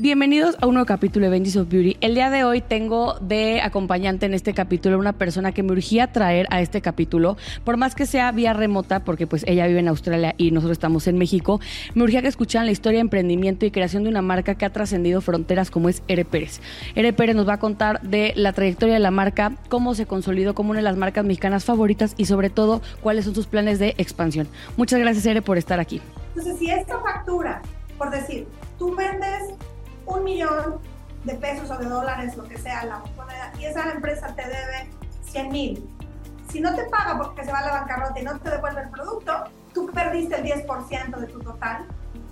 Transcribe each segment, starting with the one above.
Bienvenidos a un nuevo capítulo de Benji's of Beauty. El día de hoy tengo de acompañante en este capítulo una persona que me urgía traer a este capítulo, por más que sea vía remota, porque pues ella vive en Australia y nosotros estamos en México, me urgía que escucharan la historia de emprendimiento y creación de una marca que ha trascendido fronteras como es Ere Pérez. Ere Pérez nos va a contar de la trayectoria de la marca, cómo se consolidó como una de las marcas mexicanas favoritas y sobre todo cuáles son sus planes de expansión. Muchas gracias Ere por estar aquí. Entonces, si esta factura, por decir, tú vendes un millón de pesos o de dólares, lo que sea, la moneda, y esa empresa te debe 100 mil. Si no te paga porque se va a la bancarrota y no te devuelve el producto, tú perdiste el 10% de tu total.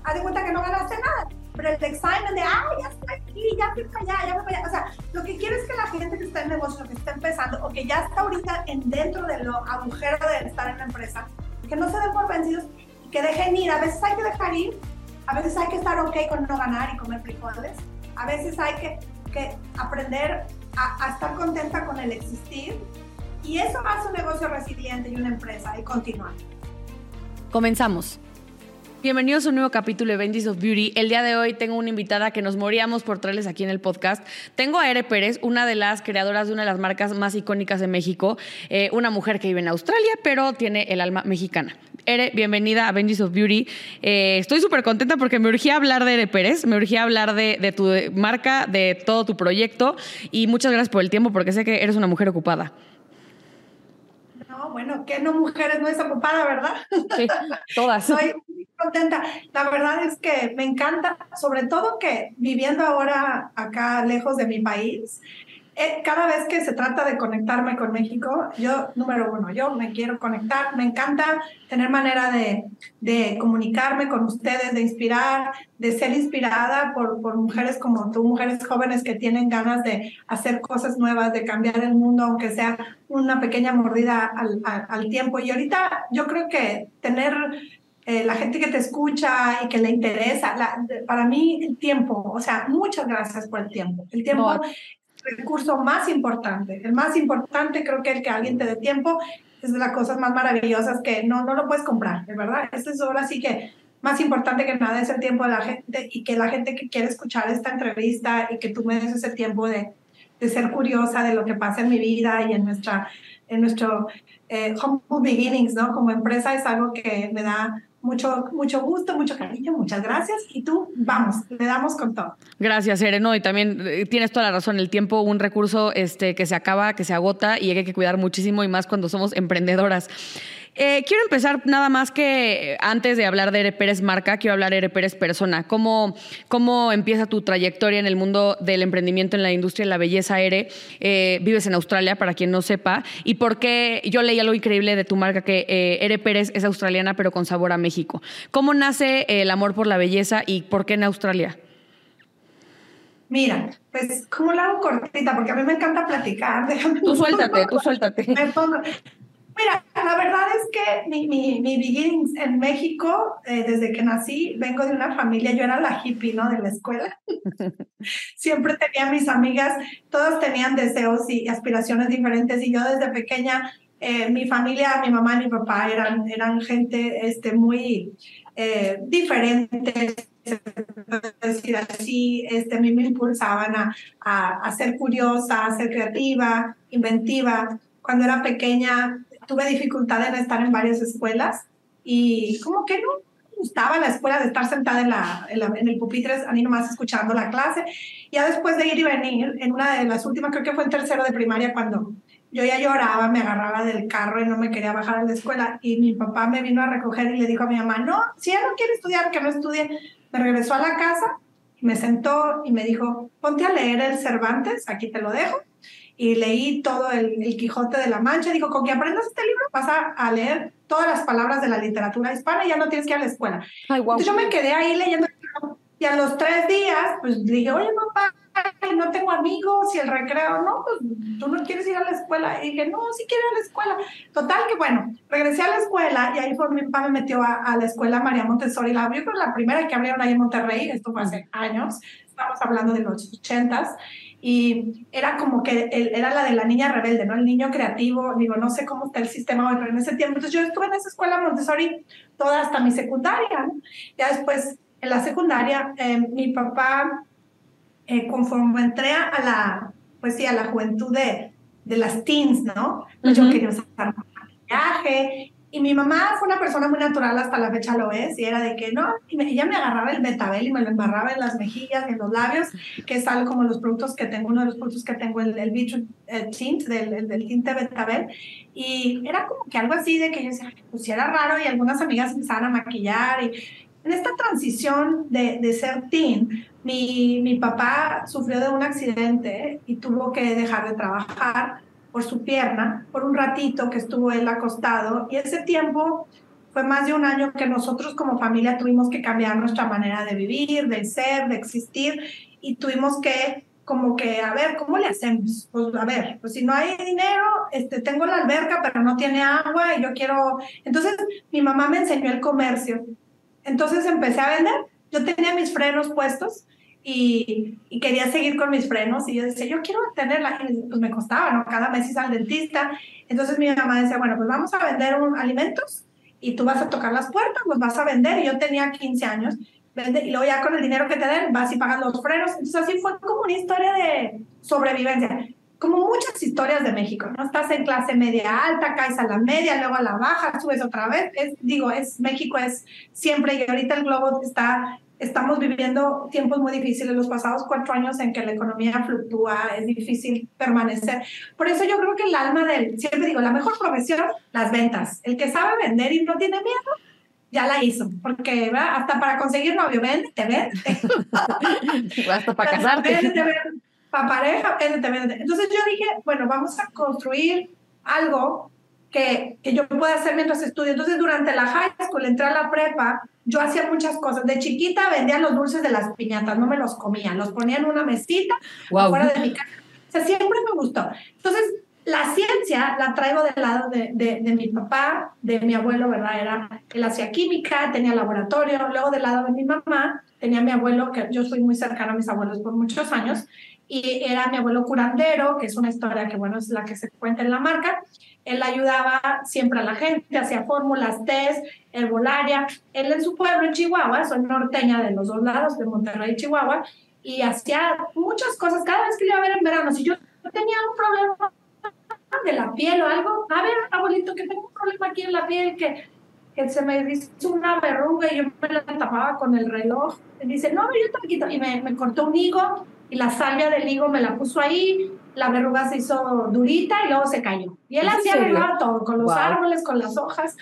Haz de cuenta que no ganaste nada. Pero el examen de, ah, ya estoy aquí, ya fui para allá, ya fui para allá. O sea, lo que quiero es que la gente que está en negocio, que está empezando, o que ya está ahorita en dentro de lo agujero de estar en la empresa, que no se den por vencidos y que dejen ir. A veces hay que dejar ir a veces hay que estar ok con no ganar y comer frijoles. A veces hay que, que aprender a, a, estar contenta con el existir. Y eso hace un negocio resiliente y una empresa y continuar. Comenzamos. Bienvenidos a un nuevo capítulo de Benji's of Beauty. El día de hoy tengo una invitada que nos moríamos por traerles aquí en el podcast. Tengo a Ere Pérez, una de las creadoras de una de las marcas más icónicas de México, eh, una mujer que vive en Australia, pero tiene el alma mexicana. Ere, bienvenida a Benji's of Beauty. Eh, estoy súper contenta porque me urgía hablar de Ere Pérez, me urgía hablar de tu marca, de todo tu proyecto y muchas gracias por el tiempo porque sé que eres una mujer ocupada. Que no mujeres no es ocupada, ¿verdad? Sí, todas. Soy muy contenta. La verdad es que me encanta, sobre todo que viviendo ahora acá lejos de mi país, cada vez que se trata de conectarme con México, yo, número uno, yo me quiero conectar, me encanta tener manera de, de comunicarme con ustedes, de inspirar, de ser inspirada por, por mujeres como tú, mujeres jóvenes que tienen ganas de hacer cosas nuevas, de cambiar el mundo, aunque sea una pequeña mordida al, al, al tiempo. Y ahorita yo creo que tener eh, la gente que te escucha y que le interesa. La, para mí, el tiempo, o sea, muchas gracias por el tiempo. El tiempo no. Recurso más importante. El más importante, creo que el que alguien te dé tiempo es de las cosas más maravillosas que no, no lo puedes comprar, verdad. Esto es ahora sí que más importante que nada es el tiempo de la gente y que la gente que quiere escuchar esta entrevista y que tú me des ese tiempo de, de ser curiosa de lo que pasa en mi vida y en nuestra en nuestro eh, beginnings, ¿no? Como empresa es algo que me da mucho, mucho gusto, mucho cariño, muchas gracias. Y tú, vamos, le damos con todo. Gracias, Sereno. Y también eh, tienes toda la razón, el tiempo, un recurso este, que se acaba, que se agota y hay que cuidar muchísimo y más cuando somos emprendedoras. Eh, quiero empezar nada más que antes de hablar de Ere Pérez marca, quiero hablar de Ere Pérez persona. ¿Cómo, ¿Cómo empieza tu trayectoria en el mundo del emprendimiento en la industria de la belleza, Ere? Eh, vives en Australia, para quien no sepa. ¿Y por qué? Yo leí algo increíble de tu marca, que eh, Ere Pérez es australiana, pero con sabor a México. ¿Cómo nace el amor por la belleza y por qué en Australia? Mira, pues, ¿cómo la hago cortita? Porque a mí me encanta platicar. Déjame tú suéltate, tú suéltate. Me pongo. Mira, la verdad es que mi, mi, mi beginnings en México, eh, desde que nací, vengo de una familia, yo era la hippie, ¿no? De la escuela. Siempre tenía mis amigas, todas tenían deseos y aspiraciones diferentes y yo desde pequeña, eh, mi familia, mi mamá y mi papá eran, eran gente este, muy eh, diferente, decir así, este, a mí me impulsaban a, a, a ser curiosa, a ser creativa, inventiva. Cuando era pequeña tuve dificultad en estar en varias escuelas y como que no gustaba la escuela de estar sentada en, la, en, la, en el pupitre, a mí nomás escuchando la clase. Ya después de ir y venir, en una de las últimas, creo que fue en tercero de primaria, cuando yo ya lloraba, me agarraba del carro y no me quería bajar a la escuela. Y mi papá me vino a recoger y le dijo a mi mamá, no, si ella no quiere estudiar, que no estudie. Me regresó a la casa, me sentó y me dijo, ponte a leer el Cervantes, aquí te lo dejo y leí todo el, el, Quijote de la Mancha. Dijo, con que aprendas este libro vas a, a, leer todas las palabras de la literatura hispana y ya no tienes que ir a la escuela. Ay, wow. Entonces yo me quedé ahí leyendo y a los tres días, pues dije, oye, papá, no tengo amigos y el recreo, no, pues tú no quieres ir a la escuela. Y dije, no, sí quiero ir a la escuela. Total que bueno, regresé a la escuela y ahí fue mi papá me metió a, a la escuela María Montessori. La abrió, la primera que abrieron ahí en Monterrey, esto fue hace años, estamos hablando de los ochentas y era como que él, era la de la niña rebelde, ¿no? El niño creativo, digo, no sé cómo está el sistema hoy, pero en ese tiempo, entonces yo estuve en esa escuela Montessori toda hasta mi secundaria, ¿no? Ya después, en la secundaria, eh, mi papá eh, conforme entré a la, pues sí, a la juventud de, de las teens, ¿no? Pues yo quería usar maquillaje y mi mamá fue una persona muy natural, hasta la fecha lo es, y era de que no, y ella me agarraba el betabel y me lo embarraba en las mejillas, en los labios, que es algo como los productos que tengo, uno de los productos que tengo, el, el Tint, del, del, tinte betabel, y era como que algo así de que yo decía, pues era raro, y algunas amigas empezaban a maquillar, y en esta transición de, de ser teen, mi, mi papá sufrió de un accidente y tuvo que dejar de trabajar por su pierna por un ratito que estuvo él acostado y ese tiempo fue más de un año que nosotros como familia tuvimos que cambiar nuestra manera de vivir, de ser, de existir y tuvimos que como que, a ver, ¿cómo le hacemos? Pues a ver, pues si no hay dinero, este, tengo la alberca, pero no tiene agua y yo quiero... Entonces mi mamá me enseñó el comercio. Entonces empecé a vender. Yo tenía mis frenos puestos y, quería seguir con mis frenos y yo decía, yo quiero tenerla, pues me costaba, ¿no? Cada mes iba al dentista. Entonces mi mamá decía, bueno, pues vamos a vender un, alimentos y tú vas a tocar las puertas, los vas a vender. Y yo tenía 15 años, y luego ya con el dinero que te den vas y pagas los frenos. Entonces así fue como una historia de sobrevivencia. Como muchas historias de México, ¿no? Estás en clase media alta, caes a la media, luego a la baja, subes otra vez. Es, digo, es México es siempre, y ahorita el globo está estamos viviendo tiempos muy difíciles, los pasados cuatro años en que la economía fluctúa, es difícil permanecer. Por eso yo creo que el alma del, siempre digo, la mejor profesión, las ventas. El que sabe vender y no tiene miedo, ya la hizo, porque hasta para conseguir novio, vende, te vende. hasta para casarte. Para pareja, vende, vende. Entonces yo dije, bueno, vamos a construir algo que, que yo pueda hacer mientras estudio. Entonces durante la high school entré a la prepa yo hacía muchas cosas. De chiquita vendía los dulces de las piñatas, no me los comía, los ponía en una mesita fuera de mi casa. O sea, siempre me gustó. Entonces, la ciencia la traigo del lado de, de, mi papá, de mi abuelo, ¿verdad? Era, él hacía química, tenía laboratorio. Luego del lado de mi mamá, tenía mi abuelo, que yo soy muy cercana a mis abuelos por muchos años, y era mi abuelo curandero, que es una historia que, bueno, es la que se cuenta en la marca. Él ayudaba siempre a la gente, hacía fórmulas, test, herbolaria. Él en su pueblo, en Chihuahua, soy norteña de los dos lados, de Monterrey y Chihuahua, y hacía muchas cosas. Cada vez que iba a ver en verano, si yo tenía un problema de la piel o algo, a ver, abuelito, que tengo un problema aquí en la piel, que, que se me hizo una verruga y yo me la tapaba con el reloj. Y dice, no, yo te quito. Y me, me cortó un higo y la salvia del higo me la puso ahí, la verruga se hizo durita y luego se cayó. Y él hacía arreglar todo, con los árboles, con las hojas.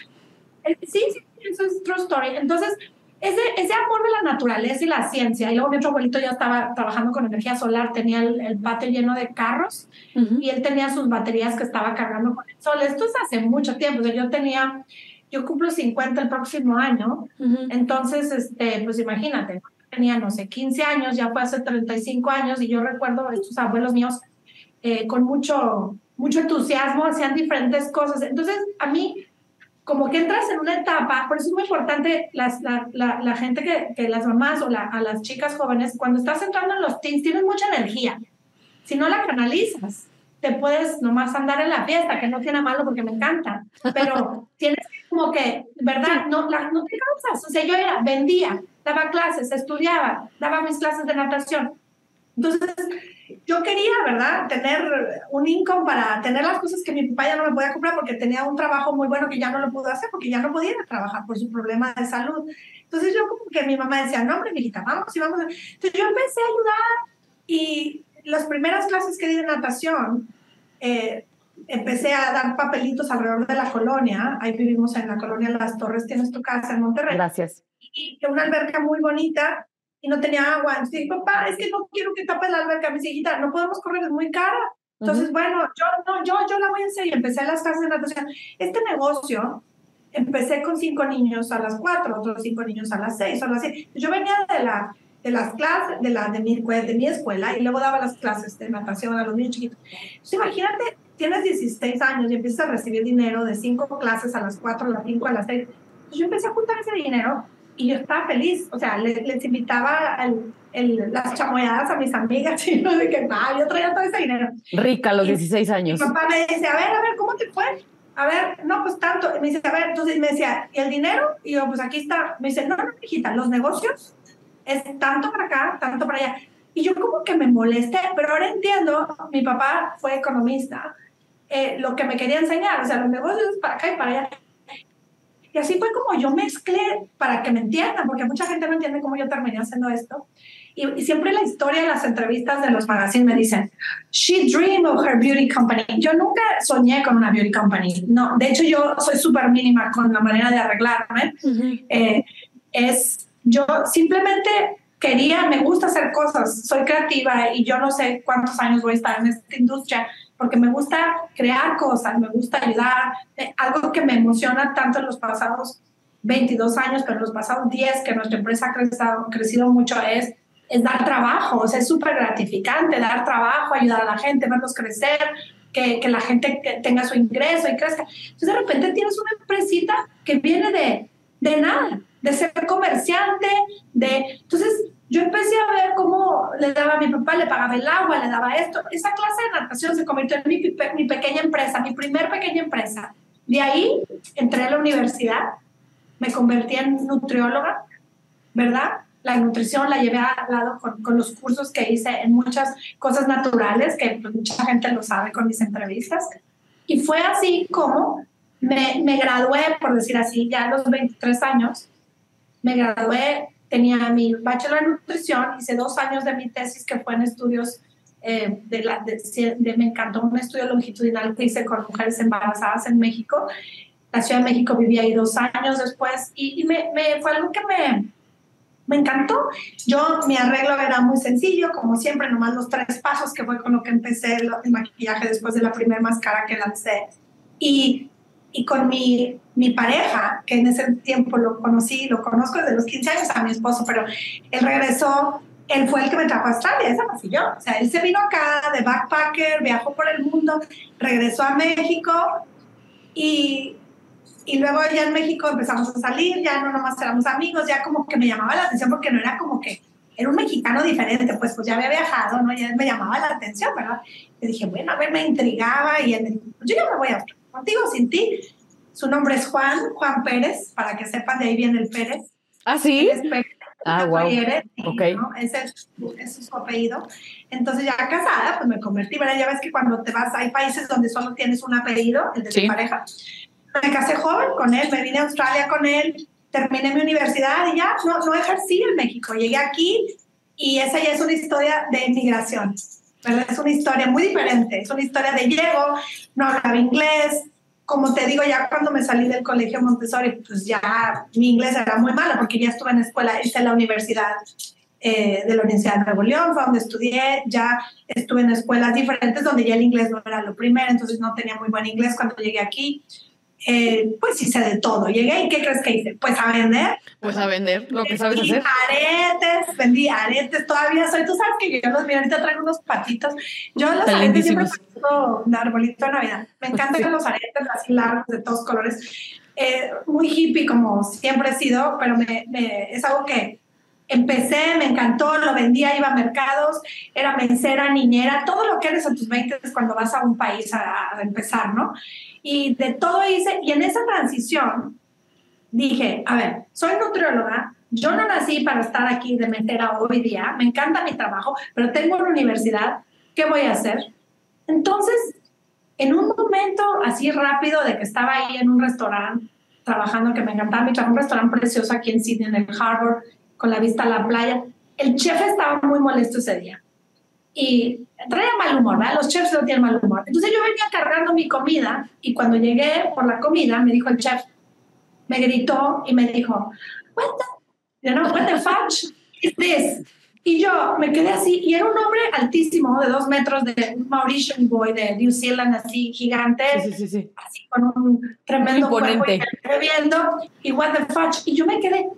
Sí, sí, eso es true story. Entonces, ese, ese amor de la naturaleza y la ciencia, y luego mi otro abuelito ya estaba trabajando con energía solar, tenía el, el patio lleno de carros y él tenía sus baterías que estaba cargando con el sol. Esto es hace mucho tiempo, o sea, yo tenía, yo cumplo 50 el próximo año, entonces, este, pues imagínate, tenía, no sé, 15 años, ya fue hace 35 años, y yo recuerdo a estos abuelos míos eh, con mucho, mucho entusiasmo, hacían diferentes cosas. Entonces, a mí, como que entras en una etapa, por eso es muy importante las, la, la, gente que, que, las mamás o a las chicas jóvenes, cuando estás entrando en los teens, tienes mucha energía. Si no la canalizas, te puedes nomás andar en la fiesta, que no tiene malo porque me encanta, pero tienes como que, ¿verdad? No, la, no te cansas. O sea, yo era, vendía, daba clases, estudiaba, daba mis clases de natación. Entonces, yo quería, ¿verdad?, tener un income para tener las cosas que mi papá ya no me podía comprar porque tenía un trabajo muy bueno que ya no lo pudo hacer porque ya no podía trabajar por su problema de salud. Entonces, yo como que mi mamá decía, no, hombre, mijita, vamos y vamos. Entonces, yo empecé a ayudar y las primeras clases que di de natación, eh, empecé a dar papelitos alrededor de la colonia. Ahí vivimos en la colonia Las Torres, tienes tu casa en Monterrey. Gracias. Y una alberca muy bonita y no tenía agua. Entonces dije, papá, es que no quiero que tapes la alberca. Me dice, no podemos correr, es muy cara. Entonces, bueno, yo, no, yo, yo la voy a hacer y empecé las clases de natación. Este negocio, empecé con cinco niños a las cuatro, otros cinco niños a las seis, a las siete. Yo venía de la de las clases, de, la, de, mi, de mi escuela y luego daba las clases de natación a los niños chiquitos. Entonces, imagínate, tienes 16 años y empiezas a recibir dinero de cinco clases a las 4, a las 5, a las 6. Entonces, yo empecé a juntar ese dinero y yo estaba feliz. O sea, les, les invitaba el, el, las chamoyadas a mis amigas y no de que, ah, yo traía todo ese dinero. Rica a los 16 años. Mi papá me dice, a ver, a ver, ¿cómo te fue? A ver, no, pues tanto. me dice, a ver, entonces me decía, ¿y el dinero? Y yo, pues aquí está. Me dice, no, no, hijita, los negocios es tanto para acá, tanto para allá. Y yo como que me molesté, pero ahora entiendo, mi papá fue economista, eh, lo que me quería enseñar, o sea, los negocios para acá y para allá. Y así fue como yo mezclé para que me entiendan, porque mucha gente no entiende cómo yo terminé haciendo esto. Y, siempre la historia de las entrevistas de los magazines me dicen, she dreamed of her beauty company. Yo nunca soñé con una beauty company. No, de hecho yo soy súper mínima con la manera de arreglarme. Eh, es, yo simplemente quería, me gusta hacer cosas, soy creativa y yo no sé cuántos años voy a estar en esta industria porque me gusta crear cosas, me gusta ayudar, eh, algo que me emociona tanto en los pasados 22 años, pero en los pasados 10 que nuestra empresa ha crecido, crecido mucho es, es dar trabajo, o sea, es súper gratificante dar trabajo, ayudar a la gente, verlos crecer, que, que la gente tenga su ingreso y crezca. Entonces de repente tienes una empresita que viene de, de nada, de ser comerciante, de... Entonces yo empecé a ver cómo le daba a mi papá, le pagaba el agua, le daba esto. Esa clase de natación se convirtió en mi, mi pequeña empresa, mi primer pequeña empresa. De ahí entré a la universidad, me convertí en nutrióloga, ¿verdad? La nutrición la llevé al lado con, con los cursos que hice en muchas cosas naturales, que pues, mucha gente lo sabe con mis entrevistas. Y fue así como me, me gradué, por decir así, ya a los 23 años, me gradué tenía mi bachelor en nutrición, hice dos años de mi tesis que fue en estudios eh, de, la, de, me encantó un estudio longitudinal que hice con mujeres embarazadas en México. La Ciudad de México vivía ahí dos años después y, me, me, fue algo que me, me encantó. Yo, mi arreglo era muy sencillo, como siempre, nomás los tres pasos, que fue con lo que empecé el, el maquillaje después de la primera máscara que lancé. Y y con mi, mi pareja, que en ese tiempo lo conocí, lo conozco desde los 15 años a mi esposo, pero él regresó, él fue el que me trajo a Australia, esa no yo. O sea, él se vino acá de backpacker, viajó por el mundo, regresó a México y, y luego ya en México empezamos a salir, ya no nomás éramos amigos, ya como que me llamaba la atención porque no era como que era un mexicano diferente, pues pues ya había viajado, ¿no? Ya me llamaba la atención, ¿verdad? Y dije, bueno, a ver, me intrigaba y él me dijo, yo ya me voy a contigo, sin ti. Su nombre es Juan, Juan Pérez, para que sepan, de ahí viene el Pérez. ¿Ah, sí? ah, wow. okay. Ese es, es, su apellido. Entonces, ya casada, pues me convertí. ¿verdad? Ya ves que cuando te vas, hay países donde solo tienes un apellido, el de tu pareja. Me casé joven con él, me vine a Australia con él, terminé mi universidad y ya no, no ejercí en México. Llegué aquí y esa ya es una historia de inmigración. Es una historia muy diferente, es una historia de llego, no hablaba inglés, como te digo, ya cuando me salí del colegio Montessori, pues ya mi inglés era muy malo porque ya estuve en escuela, hice la universidad eh, de la Universidad de Nuevo León, fue donde estudié, ya estuve en escuelas diferentes donde ya el inglés no era lo primero, entonces no tenía muy buen inglés cuando llegué aquí. Eh, pues hice de todo. Llegué y ¿qué crees que hice? Pues a vender. Pues a vender lo que sabes hacer. aretes, vendí aretes, todavía soy, tú sabes que yo los miro, ahorita traigo unos patitos. Yo los aretes siempre un arbolito de Navidad. Me encantan los aretes así largos de todos colores. Eh, muy hippie como siempre he sido, pero me, es algo que empecé, me encantó, lo vendía, iba a mercados, era mesera, niñera, todo lo que eres en tus 20 cuando vas a un país a, a empezar, ¿no? Y de todo hice, y en esa transición dije, a ver, soy nutrióloga, yo no nací para estar aquí de mentera hoy día, me encanta mi trabajo, pero tengo una universidad, ¿qué voy a hacer? Entonces, en un momento así rápido de que estaba ahí en un restaurante trabajando, que me encantaba mi trabajo, un restaurante precioso aquí en Sydney, en el Harbor, con la vista a la playa, el chef estaba muy molesto ese día y traía mal humor, ¿verdad? Los chefs no tienen mal humor. Entonces yo venía cargando mi comida y cuando llegué por la comida me dijo el chef, me gritó y me dijo, what the, you know, what the fudge is this? Y yo me quedé así, y era un hombre altísimo, de dos metros, de un Mauritian boy de New Zealand, así gigante, sí, sí, sí, así con un tremendo cuerpo, y viendo, y what the fudge. Y yo me quedé,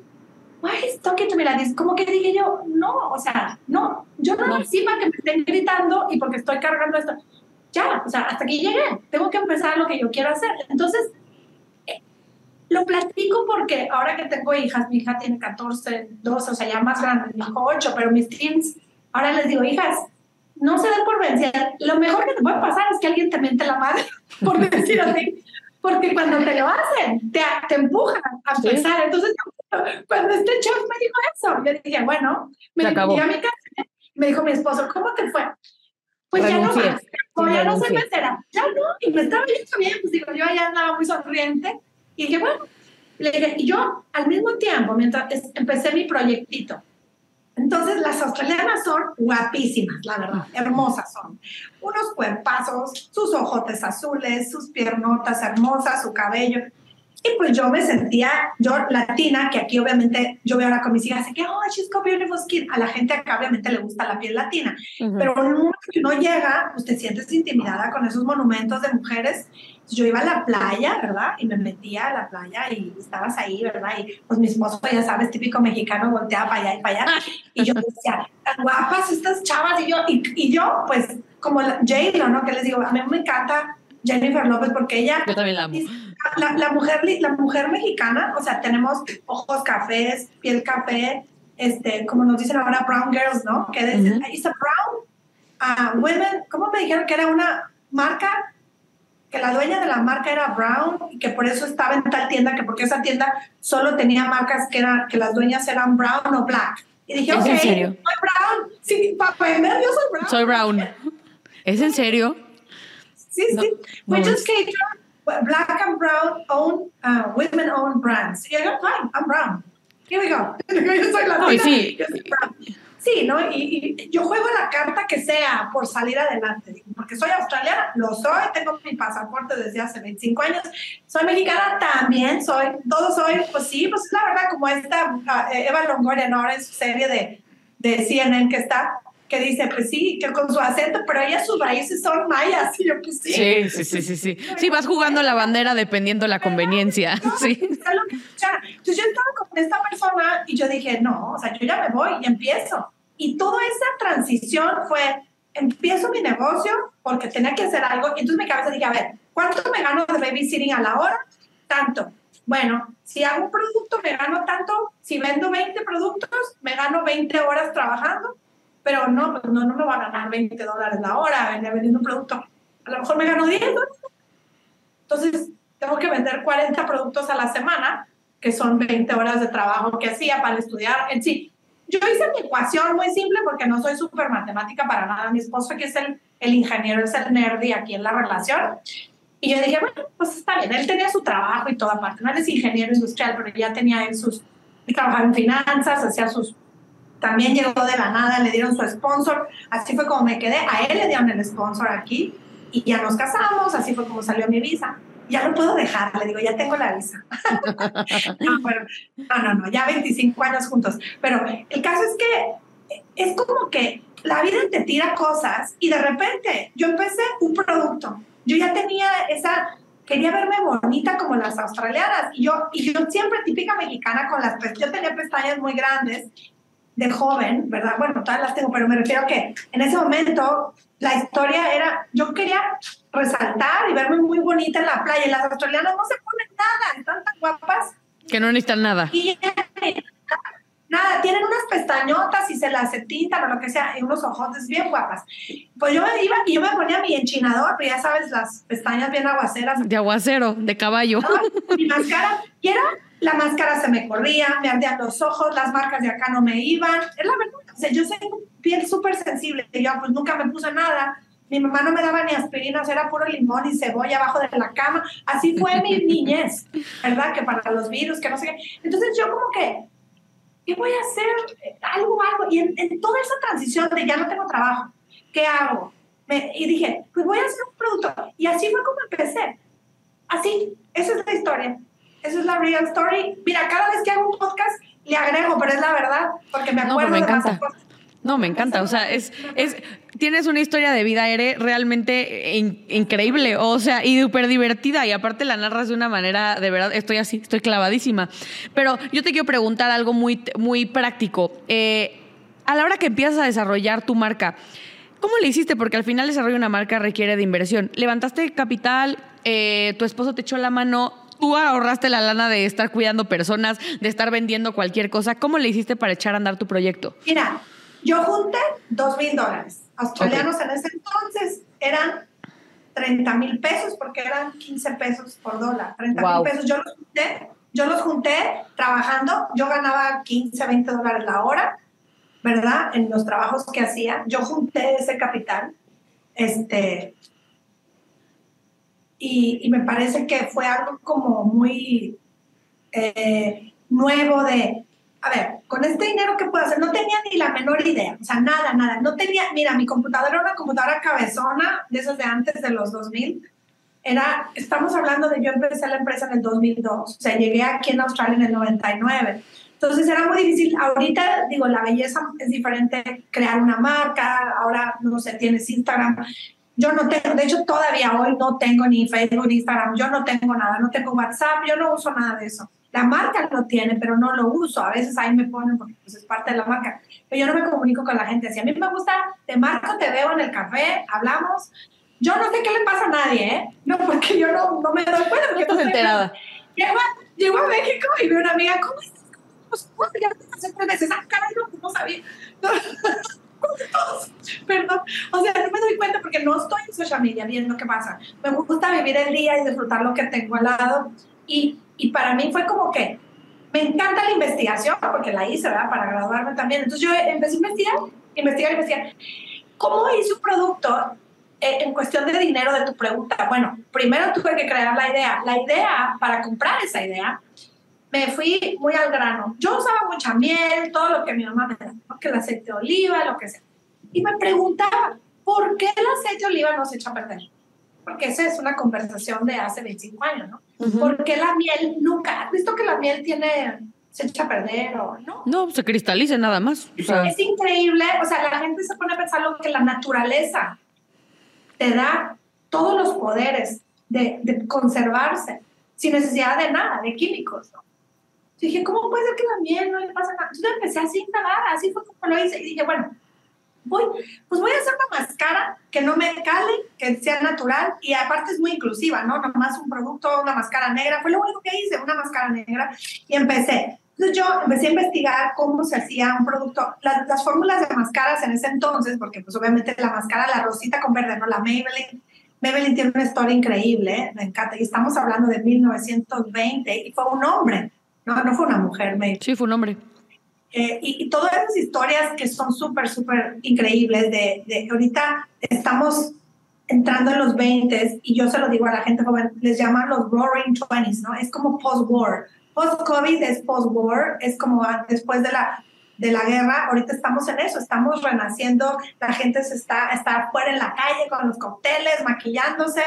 why is talking to me like this? Como que dije yo, no, o sea, no, yo no, encima que me estén gritando y porque estoy cargando esto. Ya, o sea, hasta aquí llegué, tengo que empezar lo que yo quiero hacer. Entonces, eh, lo platico porque ahora que tengo hijas, mi hija tiene 14, 12, o sea, ya más grande, mi hijo 8, pero mis teens, ahora les digo, hijas, no se den por vencer. Lo mejor que te puede pasar es que alguien te miente la madre, por decir así. Porque cuando te lo hacen, te, te empujan a empezar. Entonces, cuando este chef me dijo eso, yo dije, bueno, me llegué a mi casa Me dijo mi esposo, ¿cómo te fue? Pues ya no más, o ya no soy mesera, ya no, y me estaba yendo bien, pues digo, yo ya andaba muy sonriente, y dije, bueno, le dije, y yo al mismo tiempo, mientras empecé mi proyectito, entonces, las australianas son guapísimas, la verdad, hermosas son. Unos cuerpazos, sus ojotes azules, sus piernotas hermosas, su cabello. Y pues yo me sentía, yo latina, que aquí obviamente yo veo ahora con mis hijas, que, oh, she's got beautiful skin. A la gente acá obviamente le gusta la piel latina. Pero en un momento que uno llega, pues te sientes intimidada con esos monumentos de mujeres yo iba a la playa, ¿verdad? Y me metía a la playa y estabas ahí, ¿verdad? Y pues mi esposo, ya sabes, típico mexicano, volteaba para allá y para allá. Y yo decía, tan guapas estas chavas. Y yo, y, yo pues, como J-Lo, ¿no? Que les digo, a mí me encanta Jennifer López porque ella... Yo también la amo. La, la, mujer, la mujer mexicana, o sea, tenemos ojos cafés, piel café, este, como nos dicen ahora, brown girls, ¿no? Que dicen, uh a brown uh, women, ¿cómo me dijeron que era una marca? que la dueña de la marca era Brown y que por eso estaba en tal tienda, que porque esa tienda solo tenía marcas que, eran, que las dueñas eran Brown o Black. Y dije, ok, soy Brown. Sí, papá, yo soy Brown. Soy Brown. ¿Es en serio? Sí, sí. We just came Black and Brown own, uh, women own brands. Y yo, fine, I'm Brown. Here we go. yo soy la oh, sí. Yo soy brown. Sí, ¿no? Y, yo juego la carta que sea por salir adelante, porque soy australiana, lo soy, tengo mi pasaporte desde hace 25 años, soy mexicana también, soy, todo soy, pues sí, pues la verdad, como esta ah, Eva Longoria, ¿no? Ahora en su serie de, de CNN que está, que dice, pues sí, que con su acento, pero ella sus raíces son mayas. Y yo, pues sí. Sí, sí, sí, sí. Sí, sí vas jugando la bandera dependiendo la conveniencia. sí. Entonces yo estaba con esta persona y yo dije, no, o sea, yo ya me voy y empiezo. Y toda esa transición fue, empiezo mi negocio porque tenía que hacer algo. Y entonces mi cabeza dije, a ver, ¿cuánto me gano de babysitting a la hora? Tanto. Bueno, si hago un producto, me gano tanto. Si vendo 20 productos, me gano 20 horas trabajando. Pero no, pues no, no me va a ganar 20 dólares la hora vendiendo un producto. A lo mejor me gano 10 dólares. Entonces, tengo que vender 40 productos a la semana, que son 20 horas de trabajo que hacía para estudiar. En sí, yo hice mi ecuación muy simple porque no soy súper matemática para nada. Mi esposo, que es el, el ingeniero, es el nerdy aquí en la relación. Y yo dije, bueno, pues está bien. Él tenía su trabajo y toda aparte. No es ingeniero industrial, pero ya tenía él sus. Trabajaba en finanzas, hacía sus. También llegó de la nada, le dieron su sponsor. Así fue como me quedé. A él le dieron el sponsor aquí y ya nos casamos. Así fue como salió mi visa ya no puedo dejar, le digo, ya tengo la visa. no, no, no, ya 25 años juntos. Pero el caso es que es como que la vida te tira cosas y de repente yo empecé un producto. Yo ya tenía esa, quería verme bonita como las australianas y yo, y yo siempre típica mexicana con las, yo tenía pestañas muy grandes de joven, ¿verdad? Bueno, todas las tengo, pero me refiero a que en ese momento la historia era, yo quería resaltar y verme muy bonita en la playa. Y las australianas no se ponen nada, están tan guapas. Que no necesitan nada. Y nada, tienen unas pestañotas y se las tintan o lo que sea, y unos ojotes bien guapas. Pues yo me iba y yo me ponía mi enchinador, pero ya sabes, las pestañas bien aguaceras. De aguacero, de caballo. mi máscara, y era, la máscara se me corría, me ardían los ojos, las marcas de acá no me iban. Es la verdad, o sea, yo tengo piel súper sensible, yo pues nunca me puse nada mi mamá no me daba ni aspirinas, era puro limón y cebolla abajo de la cama. Así fue mi niñez, ¿verdad? Que para los virus, que no sé qué. Entonces yo como que, ¿qué voy a hacer? Algo, algo. Y en, toda esa transición de ya no tengo trabajo, ¿qué hago? Me, y dije, pues voy a hacer un producto. Y así fue como empecé. Así, esa es la historia. Esa es la real story. Mira, cada vez que hago un podcast le agrego, pero es la verdad, porque me acuerdo de las cosas. No, me encanta. O sea, es, es, tienes una historia de vida, eres realmente increíble. O sea, y súper divertida. Y aparte la narras de una manera, de verdad, estoy así, estoy clavadísima. Pero yo te quiero preguntar algo muy, muy práctico. Eh, a la hora que empiezas a desarrollar tu marca, ¿cómo le hiciste? Porque al final desarrollar una marca requiere de inversión. ¿Levantaste capital? Eh, ¿Tu esposo te echó la mano? Tú ahorraste la lana de estar cuidando personas, de estar vendiendo cualquier cosa. ¿Cómo le hiciste para echar a andar tu proyecto? Mira, yo junté dos mil dólares. Australianos en ese entonces eran 30 mil pesos porque eran 15 pesos por dólar. 30 mil pesos. Yo los junté, yo los junté trabajando. Yo ganaba 15, 20 dólares la hora. ¿verdad? En los trabajos que hacía. Yo junté ese capital. Este, y, y me parece que fue algo como muy eh, nuevo de, a ver, con este dinero que puedo hacer, no tenía ni la menor idea, o sea, nada, nada, no tenía, mira, mi computadora era una computadora cabezona, de esas de antes de los 2000, era, estamos hablando de yo empecé la empresa en el 2002, o sea, llegué aquí en Australia en el 99. Entonces era muy difícil. Ahorita, digo, la belleza es diferente, crear una marca, ahora, no sé, tienes Instagram. Yo no tengo, de hecho, todavía hoy no tengo ni Facebook ni Instagram, yo no tengo nada, no tengo WhatsApp, yo no uso nada de eso. La marca lo tiene, pero no lo uso. A veces ahí me ponen porque pues, es parte de la marca. Pero yo no me comunico con la gente. Si a mí me gusta, te marco, te veo en el café, hablamos. Yo no sé qué le pasa a nadie, ¿eh? No, porque yo no, no me doy cuenta. No estás enterada. Llego, llego, a México y veo una amiga, ¿cómo estás? ¿Cómo Ya te hace tres veces. Ah, caray, no, no sabía. Perdón, o sea, no me doy cuenta porque no estoy en social media viendo qué pasa. Me gusta vivir el día y disfrutar lo que tengo al lado. Y y para mí fue como que me encanta la investigación, porque la hice, ¿verdad? Para graduarme también. Entonces yo empecé a investigar, investigar, investigar. ¿Cómo hice un producto eh, en cuestión de dinero de tu pregunta? Bueno, primero tuve que crear la idea. La idea, para comprar esa idea, me fui muy al grano. Yo usaba mucha miel, todo lo que mi mamá me daba, que el aceite de oliva, lo que sea. Y me preguntaba, ¿por qué el aceite de oliva no se echa a perder? Porque esa es una conversación de hace 25 años, ¿no? ¿Por qué la miel nunca? ¿Has visto que la miel tiene, se echa a perder o no? No, se cristaliza nada más. Es increíble, o sea, la gente se pone a pensar lo que la naturaleza te da todos los poderes de, de conservarse sin necesidad de nada, de químicos, ¿no? Dije, ¿cómo puede ser que la miel no le pasa nada? Entonces empecé así, nada, así fue como lo hice. Y dije, bueno, voy, pues voy a hacer una máscara que no me cale, que sea natural y aparte es muy inclusiva, ¿no? Nada más un producto, una máscara negra, fue lo único que hice, una máscara negra y empecé. Entonces yo empecé a investigar cómo se hacía un producto, las, las fórmulas de máscaras en ese entonces, porque pues obviamente la máscara, la rosita con verde, ¿no? La Maybelline, Maybelline tiene una historia increíble, ¿eh? me encanta, y estamos hablando de 1920 y fue un hombre, no, no fue una mujer, Maybelline. Sí, fue un hombre. Eh, y, todas esas historias que son súper, súper increíbles de, de, ahorita estamos entrando en los 20 y yo se lo digo a la gente joven, les llaman los roaring 20s, ¿no? Es como post-war. Post-COVID es post-war, es como después de la, de la guerra, ahorita estamos en eso, estamos renaciendo, la gente se está, está afuera en la calle con los cócteles, maquillándose,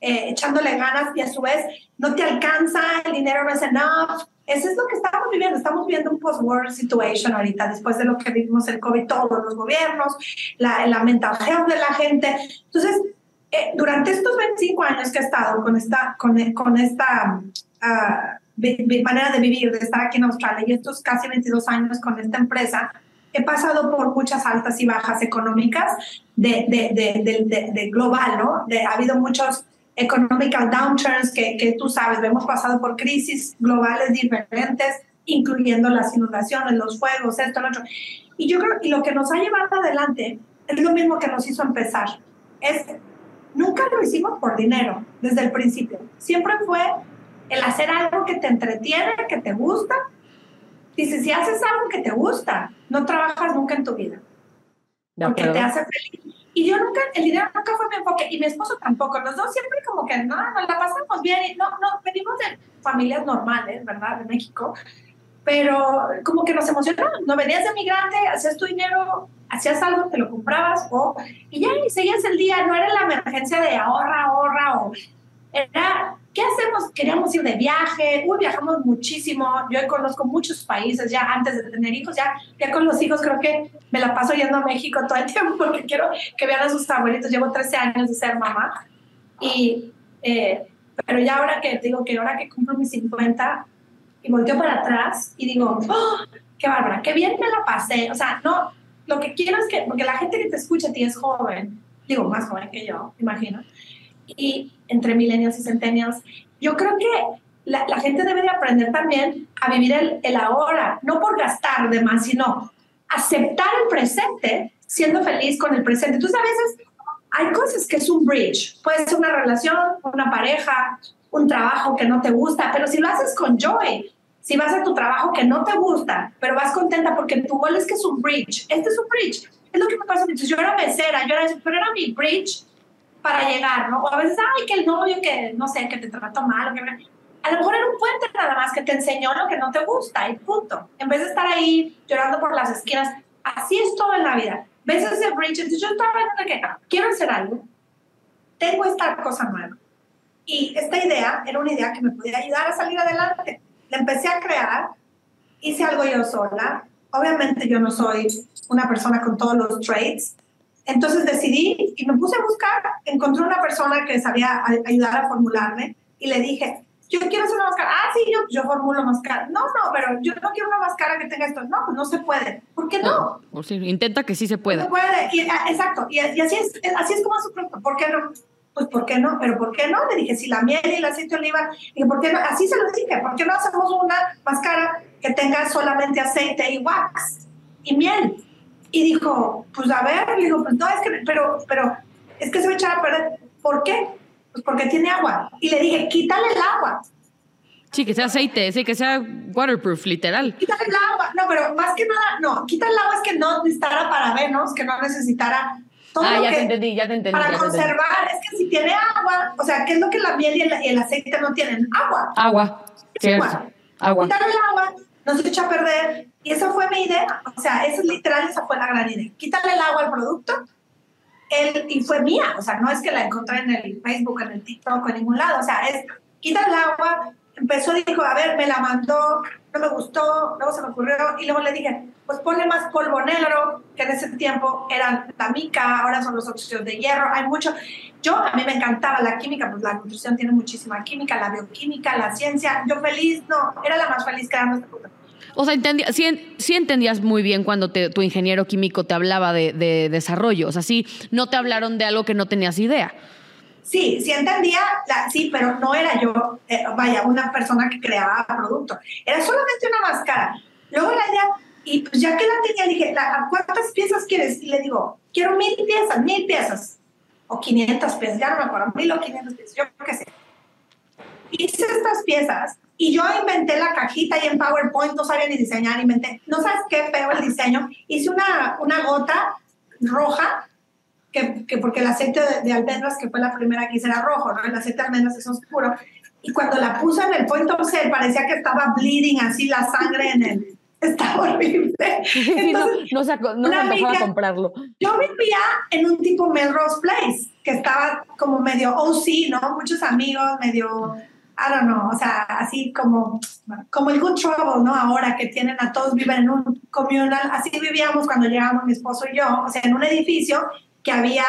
eh, echándole ganas y a su vez no te alcanza, el dinero no es enough, eso es lo que estamos viviendo. Estamos viendo un post-war situation ahorita, después de lo que vivimos el COVID, todos los gobiernos, la, la mental health de la gente. Entonces, eh, durante estos 25 años que he estado con esta, con, con esta uh, manera de vivir, de estar aquí en Australia, y estos casi 22 años con esta empresa, he pasado por muchas altas y bajas económicas de, de, de, de global, ¿no? ha habido muchos economical downturns que, que tú sabes, hemos pasado por crisis globales diferentes, incluyendo las inundaciones, los fuegos, esto, lo otro. Y yo creo que lo que nos ha llevado adelante es lo mismo que nos hizo empezar. Es, nunca lo hicimos por dinero desde el principio. Siempre fue el hacer algo que te entretiene, que te gusta. Dice, si haces algo que te gusta, no trabajas nunca en tu vida. Porque te hace feliz. Y yo nunca, el dinero nunca fue mi enfoque, y mi esposo tampoco. Los dos siempre como que, no, nos la pasamos bien. Y no, no, venimos de familias normales, ¿verdad? De México. Pero como que nos emocionó. No venías de migrante, hacías tu dinero, hacías algo, te lo comprabas, o, y ya, y seguías el día. No era la emergencia de ahorra, ahorra, o era ¿qué hacemos? Queríamos ir de viaje, uy, viajamos muchísimo, yo conozco muchos países ya antes de tener hijos, ya, ya con los hijos creo que me la paso yendo a México todo el tiempo porque quiero que vean a sus abuelitos, llevo 13 años de ser mamá, y, eh, pero ya ahora que digo que ahora que cumplo mis 50 y volteo para atrás y digo, ¡Oh, qué bárbara, qué bien me la pasé, o sea, no, lo que quiero es que, porque la gente que te escucha a ti es joven, digo, más joven que yo, imagino, y entre millennials y centennials, yo creo que la, la, gente debe de aprender también a vivir el, el ahora, no por gastar de más, sino aceptar el presente, siendo feliz con el presente. Tú sabes, hay cosas que es un bridge, puede ser una relación, una pareja, un trabajo que no te gusta, pero si lo haces con joy, si vas a tu trabajo que no te gusta, pero vas contenta porque tu gol es que es un bridge. Este es un bridge. Es lo que me pasa. Entonces, yo era mesera, yo era, pero era mi bridge para llegar, ¿no? O a veces, ay, que el novio que, no sé, que te trató mal, que a lo mejor era un puente nada más que te enseñó lo que no te gusta y punto. En vez de estar ahí llorando por las esquinas, así es todo en la vida. Ves ese bridge, entonces yo estaba viendo que quiero hacer algo, tengo esta cosa nueva. Y esta idea era una idea que me podía ayudar a salir adelante. La empecé a crear, hice algo yo sola. Obviamente yo no soy una persona con todos los traits. Entonces decidí y me puse a buscar, encontré una persona que sabía ayudar a formularme y le dije, yo quiero hacer una máscara. Ah, sí, yo, yo formulo máscara. No, no, pero yo no quiero una máscara que tenga esto. No, pues no se puede. ¿Por qué no? Pues intenta que sí se pueda. No se puede. Y, ah, exacto. Y, así, es, así es como su. ¿Por qué no? Pues, ¿por qué no? Pero, ¿por qué no? Le dije, si la miel y el aceite de oliva. Dije, ¿por qué no? Así se lo dije. ¿Por qué no hacemos una máscara que tenga solamente aceite y wax y miel? Y dijo, pues a ver, digo, pues no, es que, pero, pero, es que se va a echar a perder. ¿Por qué? Pues porque tiene agua. Y le dije, quítale el agua. Sí, que sea aceite, sí, que sea waterproof, literal. Quítale el agua. No, pero más que nada, no, quítale el agua es que no necesitara parabenos, que no necesitara todo ah, ya te entendí, ya te entendí. Para conservar, es que si tiene agua, o sea, ¿qué es lo que la miel y el, aceite no tienen? Agua. Agua. Agua. Agua. Quítale el agua, no se echa a perder. Y esa fue mi idea. O sea, esa es literal, esa fue la gran idea. Quítale el agua al producto él, y fue mía, o sea, no es que la encontré en el Facebook, en el TikTok, en ningún lado, o sea, es, quita el agua, empezó, dijo, a ver, me la mandó, no me gustó, luego se me ocurrió, y luego le dije, pues ponle más polvo negro, que en ese tiempo eran la mica, ahora son los óxidos de hierro, hay mucho. Yo, a mí me encantaba la química, pues la nutrición tiene muchísima química, la bioquímica, la ciencia, yo feliz, no, era la más feliz que era nuestra o sea, entendía, sí, entendías muy bien cuando tu ingeniero químico te hablaba de, desarrollo. O sea, sí, no te hablaron de algo que no tenías idea. Sí, sí entendía, sí, pero no era yo, eh, vaya, una persona que creaba producto. Era solamente una máscara. Luego la idea, y pues ya que la tenía, dije, ¿cuántas piezas quieres? Y le digo, quiero mil piezas, mil piezas. O 500 piezas, ya no me acuerdo, mil o 500 piezas, yo qué sé. Hice estas piezas y yo inventé la cajita y en PowerPoint no sabía ni diseñar, inventé, no sabes qué feo el diseño, hice una, una gota roja, que, que porque el aceite de, almendras, que fue la primera que hice, era rojo, ¿no? El aceite de almendras es oscuro. Y cuando la puse en el point of sale, parecía que estaba bleeding así la sangre en el... Estaba horrible. Entonces, no, no, no me a comprarlo. Yo vivía en un tipo Melrose Place, que estaba como medio OC, ¿no? Muchos amigos, medio I don't know, o sea, así como, como el Good Trouble, ¿no? Ahora que tienen a todos viven en un comunal, así vivíamos cuando llegamos mi esposo y yo, o sea, en un edificio que había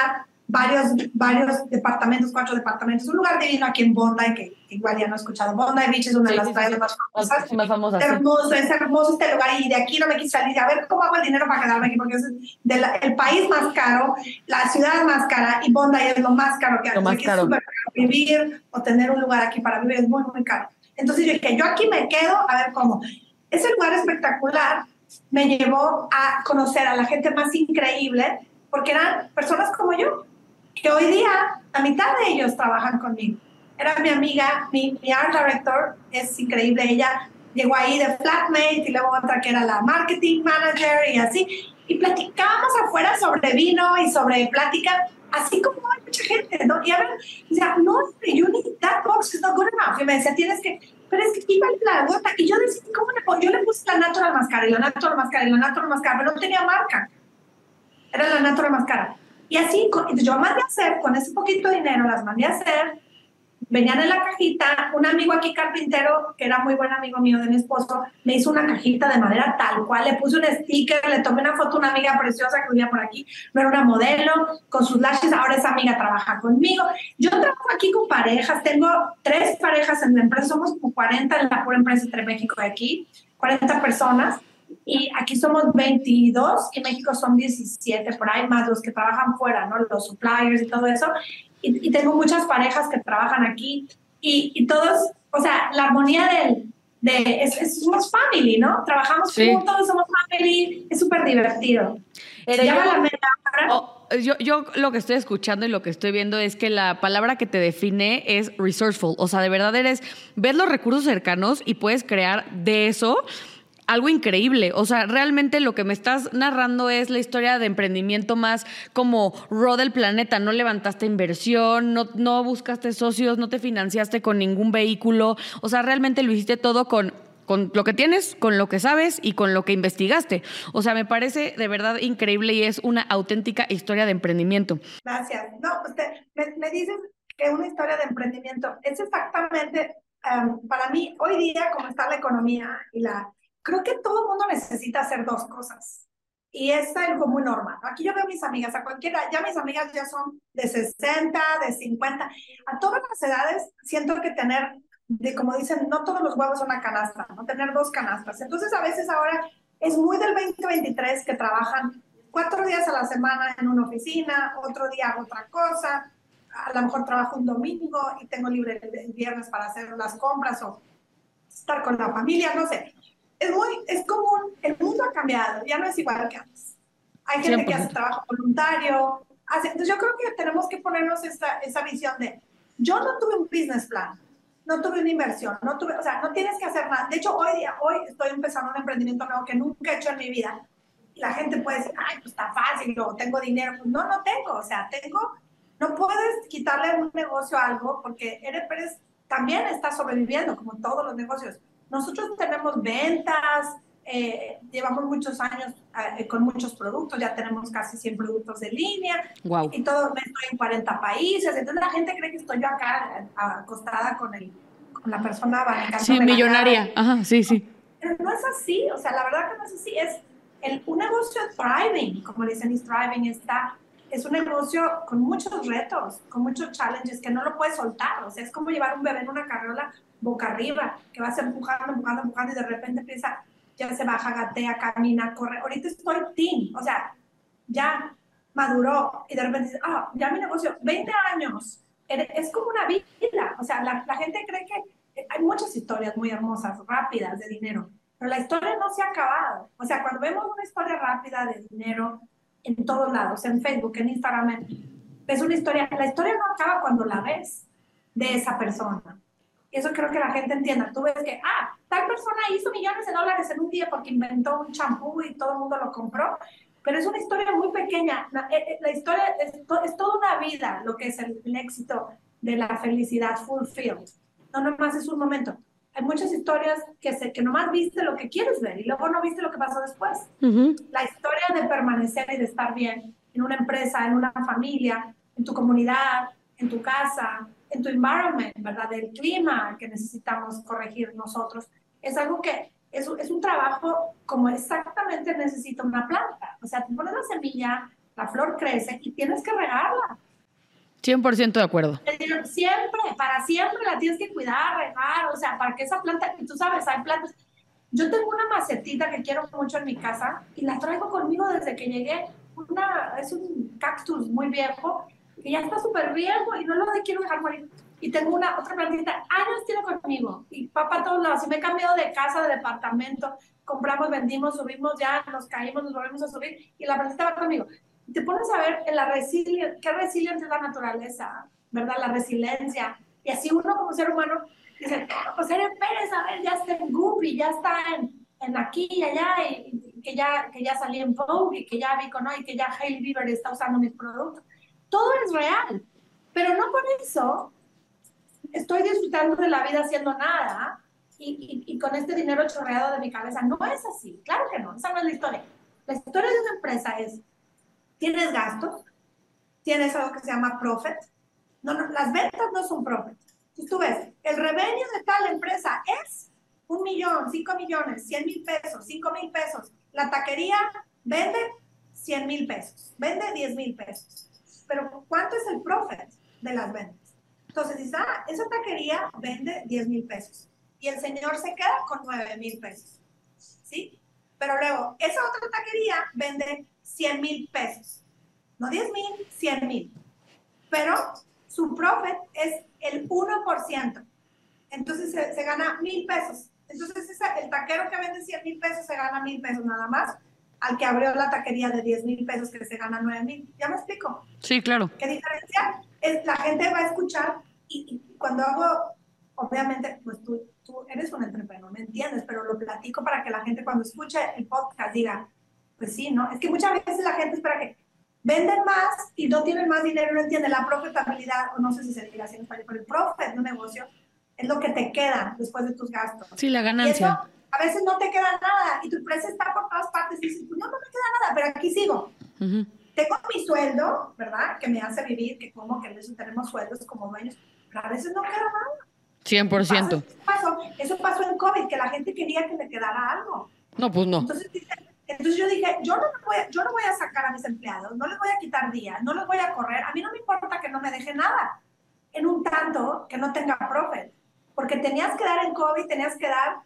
varios, varios departamentos, cuatro departamentos, un lugar divino aquí en Bondi, que igual ya no he escuchado. Bondi Beach es una de las playas más famosas. Más famosas. Hermoso, es hermoso este lugar y de aquí no me quise salir. A ver cómo hago el dinero para quedarme aquí, porque es el país más caro, la ciudad más cara y Bondi es lo más caro que hay. Lo más caro. Vivir o tener un lugar aquí para vivir es muy, muy caro. Entonces yo dije, yo aquí me quedo, a ver cómo. Ese lugar espectacular me llevó a conocer a la gente más increíble, porque eran personas como yo, que hoy día la mitad de ellos trabajan conmigo. Era mi amiga, mi, mi art director, es increíble, ella llegó ahí de flatmate y luego otra que era la marketing manager y así, y platicábamos afuera sobre vino y sobre plática, así como hay mucha gente, ¿no? Y a ver, decía, no, you need that box is not good enough. Y me decía, tienes que, pero es que iba la gota. Y yo decía, ¿cómo le pongo? Yo le puse la natural máscara y la natural máscara y la natural máscara, pero no tenía marca. Era la natural máscara. Y así, yo mandé a hacer, con ese poquito de dinero las mandé a hacer, venían en la cajita, un amigo aquí carpintero, que era muy buen amigo mío de mi esposo, me hizo una cajita de madera tal cual, le puse un sticker, le tomé una foto a una amiga preciosa que vivía por aquí, no era una modelo, con sus lashes, ahora esa amiga trabaja conmigo. Yo trabajo aquí con parejas, tengo tres parejas en la empresa, somos como 40 en la pura empresa entre México y aquí, 40 personas, y aquí somos 22 y México son 17 por ahí, más los que trabajan fuera, ¿no? Los suppliers y todo eso. Y, tengo muchas parejas que trabajan aquí y, y, todos, o sea, la armonía del, de, es, somos family, ¿no? Trabajamos juntos, somos family, es súper divertido. Oh, yo, yo lo que estoy escuchando y lo que estoy viendo es que la palabra que te define es resourceful. O sea, de verdad eres, ves los recursos cercanos y puedes crear de eso algo increíble. O sea, realmente lo que me estás narrando es la historia de emprendimiento más como raw del planeta. No levantaste inversión, no, no buscaste socios, no te financiaste con ningún vehículo. O sea, realmente lo hiciste todo con con lo que tienes, con lo que sabes y con lo que investigaste. O sea, me parece de verdad increíble y es una auténtica historia de emprendimiento. Gracias. No, usted me, me dices que una historia de emprendimiento es exactamente, em, para mí, hoy día, como está la economía y la creo que todo el mundo necesita hacer dos cosas. Y es algo muy normal. Aquí yo veo a mis amigas, a cualquiera, ya mis amigas ya son de 60, de 50, a todas las edades siento que tener, de como dicen, no todos los huevos son una canasta, no tener dos canastas. Entonces a veces ahora es muy del 2023 que trabajan cuatro días a la semana en una oficina, otro día otra cosa, a lo mejor trabajo un domingo y tengo libre el viernes para hacer las compras o estar con la familia, no sé es muy, es común, el mundo ha cambiado, ya no es igual que antes. Hay gente que hace trabajo voluntario, hace, entonces yo creo que tenemos que ponernos esa, esa visión de, yo no tuve un business plan, no tuve una inversión, no tuve, o sea, no tienes que hacer nada. De hecho, hoy día, hoy estoy empezando un emprendimiento nuevo que nunca he hecho en mi vida. La gente puede decir, ay, pues está fácil, o tengo dinero. Pues no, no tengo, o sea, tengo, no puedes quitarle un negocio a algo porque eres, también está sobreviviendo, como todos los negocios. Nosotros tenemos ventas, eh, llevamos muchos años eh, con muchos productos, ya tenemos casi 100 productos de línea. Wow. y todo estoy en 40 países, entonces la gente cree que estoy yo acá eh, acostada con, el, con la persona Sí, millonaria, ajá, sí, sí. Pero no es así, o sea, la verdad que no es así, es el, un negocio thriving, como dicen, es thriving, está, es un negocio con muchos retos, con muchos challenges que no lo puedes soltar, o sea, es como llevar un bebé en una carriola boca arriba, que vas empujando, empujando, empujando y de repente empieza, ya se baja, gatea, camina, corre. Ahorita estoy team, o sea, ya maduró y de repente dice, ah, ya mi negocio, 20 años, es como una vida, o sea, la, la gente cree que hay muchas historias muy hermosas, rápidas de dinero, pero la historia no se ha acabado. O sea, cuando vemos una historia rápida de dinero en todos lados, en Facebook, en Instagram, es una historia, la historia no acaba cuando la ves de esa persona eso creo que la gente entienda. Tú ves que, ah, tal persona hizo millones de dólares en un día porque inventó un champú y todo el mundo lo compró, pero es una historia muy pequeña. La, eh, eh, historia es, es, toda una vida lo que es el, éxito de la felicidad fulfilled. No nomás es un momento. Hay muchas historias que, se, que nomás viste lo que quieres ver y luego no viste lo que pasó después. La historia de permanecer y de estar bien en una empresa, en una familia, en tu comunidad, en tu casa, en tu environment, ¿verdad? Del clima que necesitamos corregir nosotros. Es algo que es, es un trabajo como exactamente necesita una planta. O sea, tú pones la semilla, la flor crece y tienes que regarla. 100% de acuerdo. Siempre, para siempre la tienes que cuidar, regar, o sea, para que esa planta, y tú sabes, hay plantas. Yo tengo una macetita que quiero mucho en mi casa y la traigo conmigo desde que llegué. Una, es un cactus muy viejo que ya está súper viejo y no lo quiero dejar morir. Y tengo una otra plantita, años tiene conmigo. Y papá a todos lados. Y me he cambiado de casa, de departamento. Compramos, vendimos, subimos ya, nos caímos, nos volvemos a subir. Y la plantita va conmigo. Y te pones a ver en la resiliencia, qué resiliencia es la naturaleza, ¿verdad? La resiliencia. Y así uno como ser humano dice, pues eres Pérez, a ver, ya está en Goopy, ya está en, en aquí y allá, y, que, ya, que ya salí en Vogue, y que ya vi con hoy, que ya Hailey Bieber está usando mis productos todo es real. Pero no por eso estoy disfrutando de la vida haciendo nada y, y, con este dinero chorreado de mi cabeza. No es así, claro que no, esa no es la historia. La historia de una empresa es, tienes gastos, tienes algo que se llama profit. No, no, las ventas no son profit. Si tú ves, el revenue de tal empresa es un millón, cinco millones, cien mil pesos, cinco mil pesos. La taquería vende cien mil pesos, vende diez mil pesos pero ¿cuánto es el profit de las ventas? Entonces dice, ah, esa taquería vende 10 mil pesos y el señor se queda con 9 mil pesos, ¿sí? Pero luego, esa otra taquería vende 100 mil pesos, no 10 mil, 100 mil, pero su profit es el 1%, entonces se, se gana mil pesos. Entonces esa, el taquero que vende 100 mil pesos se gana mil pesos nada más al que abrió la taquería de 10 mil pesos que se gana 9 mil. ¿Ya me explico? Sí, claro. ¿Qué diferencia? Es, la gente va a escuchar y, cuando hago, obviamente, pues tú, tú eres un entrepreneur, ¿me entiendes? Pero lo platico para que la gente cuando escuche el podcast diga, pues sí, ¿no? Es que muchas veces la gente espera que venden más y no tienen más dinero, no entiende la profitabilidad, o no sé si se diga así en español, pero el profit de un negocio es lo que te queda después de tus gastos. Sí, la ganancia. A veces no te queda nada y tu empresa está por todas partes y dices, pues no, no me queda nada, pero aquí sigo. Tengo mi sueldo, ¿verdad? Que me hace vivir, que como que eso tenemos sueldos como dueños, pero a veces no queda nada. 100%. Eso pasó, eso pasó en COVID, que la gente quería que le quedara algo. No, pues no. Entonces, entonces yo dije, yo no, voy yo no voy a sacar a mis empleados, no les voy a quitar días, no les voy a correr, a mí no me importa que no me deje nada, en un tanto que no tenga profit porque tenías que dar en COVID, tenías que dar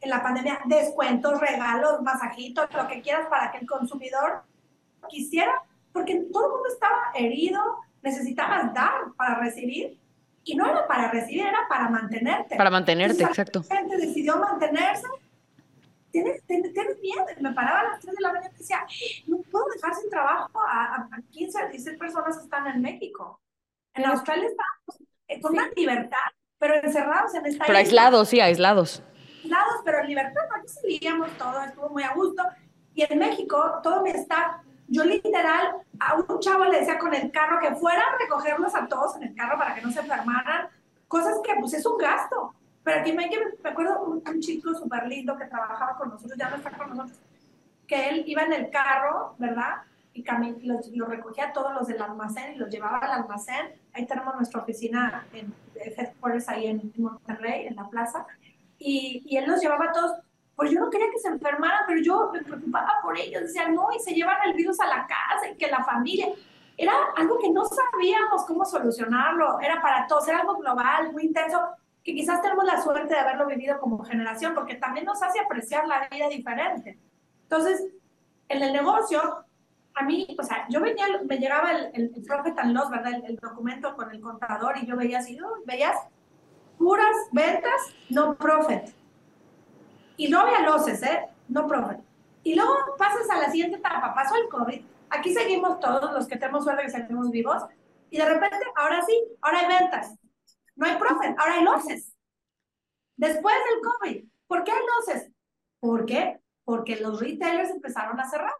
en la pandemia descuentos, regalos, masajitos, lo que quieras para que el consumidor quisiera, porque todo el mundo estaba herido, necesitabas dar para recibir, y no era para recibir, era para mantenerte. Para mantenerte, exacto. La gente decidió mantenerse. Tienes, tienes, miedo. Me paraba a las 3 de la mañana y decía, no puedo dejar sin trabajo a, a 15, a 16 personas que están en México. En Australia estamos eh, con una libertad pero encerrados en esta Pero aislados, sí, aislados. Aislados, pero en libertad, aquí salíamos todo, estuvo muy a gusto. Y en México, todo me está, yo literal, a un chavo le decía con el carro que fuera a recogerlos a todos en el carro para que no se enfermaran, cosas que pues es un gasto. Pero aquí me, me acuerdo un, un chico súper lindo que trabajaba con nosotros, ya no está con nosotros, que él iba en el carro, ¿verdad? y los, recogía todos los del almacén y los llevaba al almacén. Ahí tenemos nuestra oficina en headquarters ahí en Monterrey, en la plaza. Y, y él los llevaba a todos. Pues yo no quería que se enfermaran, pero yo me preocupaba por ellos. Decía, no, y se llevan el virus a la casa y que la familia. Era algo que no sabíamos cómo solucionarlo. Era para todos, era algo global, muy intenso, que quizás tenemos la suerte de haberlo vivido como generación, porque también nos hace apreciar la vida diferente. Entonces, en el negocio, a mí, o sea, yo venía, me llegaba el, el, el Profit ¿verdad? El, documento con el contador y yo veía así, veías puras ventas, no profit. Y no había losses, ¿eh? No profit. Y luego pasas a la siguiente etapa, pasó el COVID. Aquí seguimos todos los que tenemos suerte que seguimos vivos. Y de repente, ahora sí, ahora hay ventas. No hay profit, ahora hay losses. Después del COVID, ¿por qué hay losses? ¿Por qué? Porque los retailers empezaron a cerrar.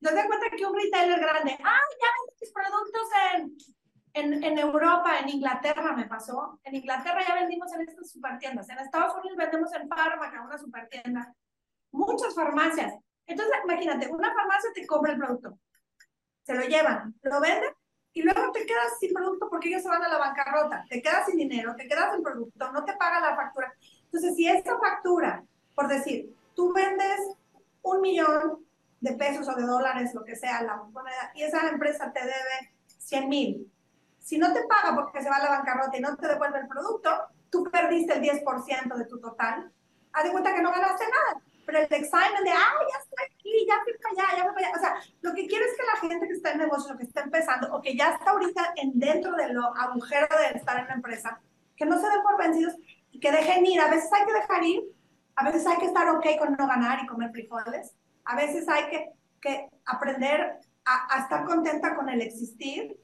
¿No te cuenta que un retailer grande, ah, ya vendo mis productos en, en, en, Europa, en Inglaterra me pasó. En Inglaterra ya vendimos en estas supertiendas. En Estados Unidos vendemos en Fármaca, una supertienda. Muchas farmacias. Entonces, imagínate, una farmacia te compra el producto, se lo llevan, lo venden y luego te quedas sin producto porque ellos se van a la bancarrota. Te quedas sin dinero, te quedas sin producto, no te paga la factura. Entonces, si esta factura, por decir, tú vendes un millón de pesos o de dólares, lo que sea, la moneda, y esa empresa te debe 100 mil. Si no te paga porque se va a la bancarrota y no te devuelve el producto, tú perdiste el 10% de tu total. Haz de cuenta que no ganaste nada. Pero el examen de, ah, ya estoy aquí, ya fui para allá, ya fui para allá. O sea, lo que quiero es que la gente que está en negocio, que está empezando, o que ya está ahorita en dentro de lo agujero de estar en la empresa, que no se den por vencidos y que dejen ir. A veces hay que dejar ir, a veces hay que estar ok con no ganar y comer frijoles, a veces hay que, que aprender a, estar contenta con el existir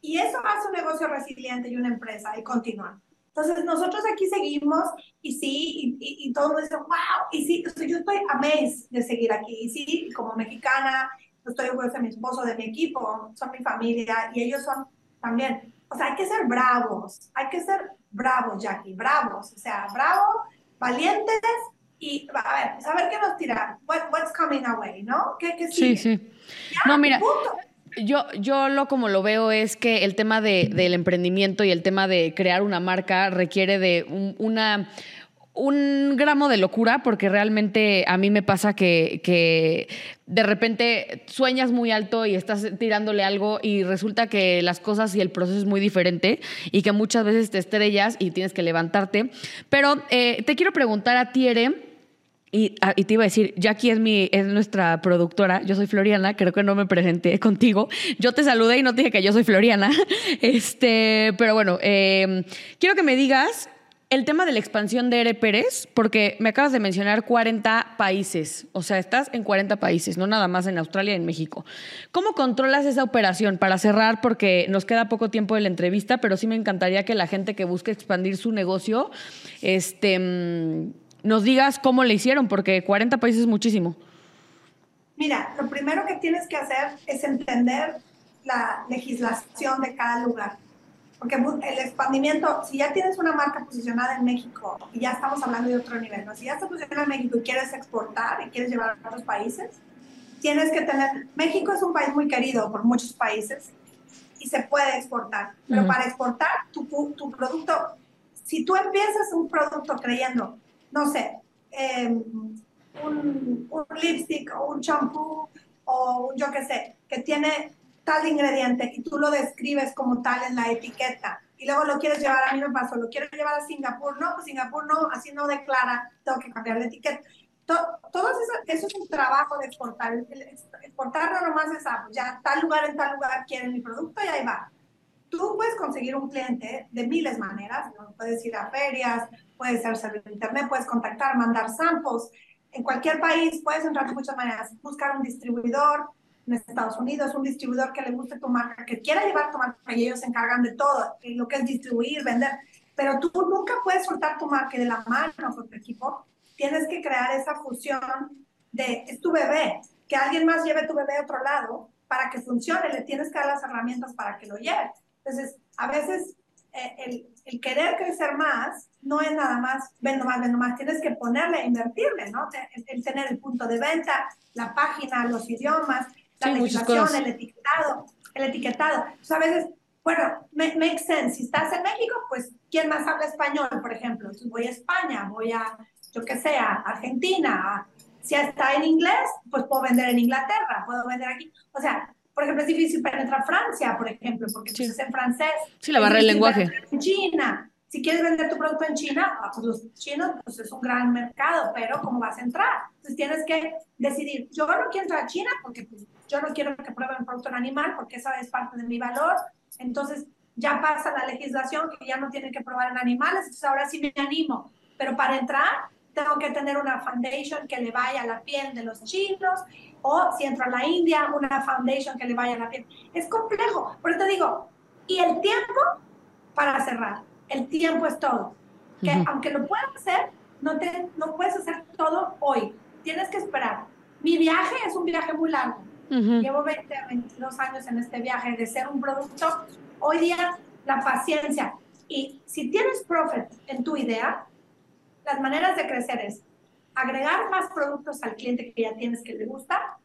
y eso hace un negocio resiliente y una empresa y continuar. Entonces, nosotros aquí seguimos y sí, y, y, todo el mundo dice, wow, y sí, yo estoy amazed de seguir aquí. Y sí, como mexicana, estoy orgullosa de mi esposo, de mi equipo, son mi familia y ellos son también. O sea, hay que ser bravos, hay que ser bravos, Jackie, bravos. O sea, bravos, valientes y a ver, saber pues, qué nos tira, what's coming away, ¿no? ¿Qué, qué sigue? Sí, sí. no, mira, yo, yo lo como lo veo es que el tema de, del emprendimiento y el tema de crear una marca requiere de una un gramo de locura, porque realmente a mí me pasa que, que, de repente sueñas muy alto y estás tirándole algo y resulta que las cosas y el proceso es muy diferente y que muchas veces te estrellas y tienes que levantarte. Pero eh, te quiero preguntar a Tiere Ah, y, te iba a decir, Jackie es, mi, es nuestra productora, yo soy Floriana, creo que no me presenté contigo. Yo te saludé y no te dije que yo soy Floriana. Este, pero bueno, em, quiero que me digas el tema de la expansión de Ere Pérez, porque me acabas de mencionar 40 países, o sea, estás en 40 países, no nada más en Australia y en México. ¿Cómo controlas esa operación? Para cerrar, porque nos queda poco tiempo de la entrevista, pero sí me encantaría que la gente que busque expandir su negocio, este, mm, nos digas cómo le hicieron, porque 40 países es muchísimo. Mira, lo primero que tienes que hacer es entender la legislación de cada lugar. Porque el expandimiento, si ya tienes una marca posicionada en México y ya estamos hablando de otro nivel, ¿no? si ya estás posicionada en México y quieres exportar y quieres llevar a otros países, tienes que tener, México es un país muy querido por muchos países y se puede exportar, pero para exportar tu, tu, producto, si tú empiezas un producto creyendo, no sé, em, un, un, lipstick o un champú o yo qué sé, que tiene tal ingrediente y tú lo describes como tal en la etiqueta y luego lo quieres llevar, a mí me pasó, lo quiero llevar a Singapur, no, pues Singapur no, así no declara, tengo que cambiar la etiqueta. Todo, eso, eso, es un trabajo de exportar. Exportar no nomás es, ah, pues ya tal lugar en tal lugar quieren mi producto y ahí va. Tú puedes conseguir un cliente de miles maneras, puedes ir a ferias, puedes hacer internet, puedes contactar, mandar samples. En cualquier país puedes entrar de muchas maneras, buscar un distribuidor, en Estados Unidos, un distribuidor que le guste tu marca, que quiera llevar tu marca y ellos se encargan de todo, lo que es distribuir, vender. Pero tú nunca puedes soltar tu marca de la mano con tu equipo. Tienes que crear esa fusión de es tu bebé, que alguien más lleve tu bebé a otro lado para que funcione. Le tienes que dar las herramientas para que lo lleve. Entonces, a veces eh, el, el, querer crecer más no es nada más, vendo más, vendo más, tienes que ponerle, invertirle, ¿no? El, el, tener el punto de venta, la página, los idiomas, la legislación, el etiquetado, el etiquetado. O a veces, bueno, makes sense. Si estás en México, pues, ¿quién más habla español, por ejemplo? Si voy a España, voy a, yo qué sé, a Argentina. Si está en inglés, pues puedo vender en Inglaterra, puedo vender aquí. O sea, por ejemplo, es difícil penetrar Francia, por ejemplo, porque pues, es en francés. Sí, la barra del lenguaje. En China. Si quieres vender tu producto en China, ah, pues los chinos pues es un gran mercado, pero ¿cómo vas a entrar? Entonces tienes que decidir, yo no quiero entrar a China porque pues, yo no quiero que prueben producto en animal porque esa es parte de mi valor. Entonces ya pasa la legislación que ya no tienen que probar en animales, entonces ahora sí me animo. Pero para entrar tengo que tener una foundation que le vaya a la piel de los chinos o si entro a la India, una foundation que le vaya a la piel. Es complejo, pero te digo, y el tiempo para cerrar, el tiempo es todo. Que aunque lo puedas hacer, no, te, no puedes hacer todo hoy, tienes que esperar. Mi viaje es un viaje muy largo Llevo 20 a 22 años en este viaje de ser un producto. Hoy día, la paciencia. Y si tienes profit en tu idea, las maneras de crecer es agregar más productos al cliente que ya tienes que le gusta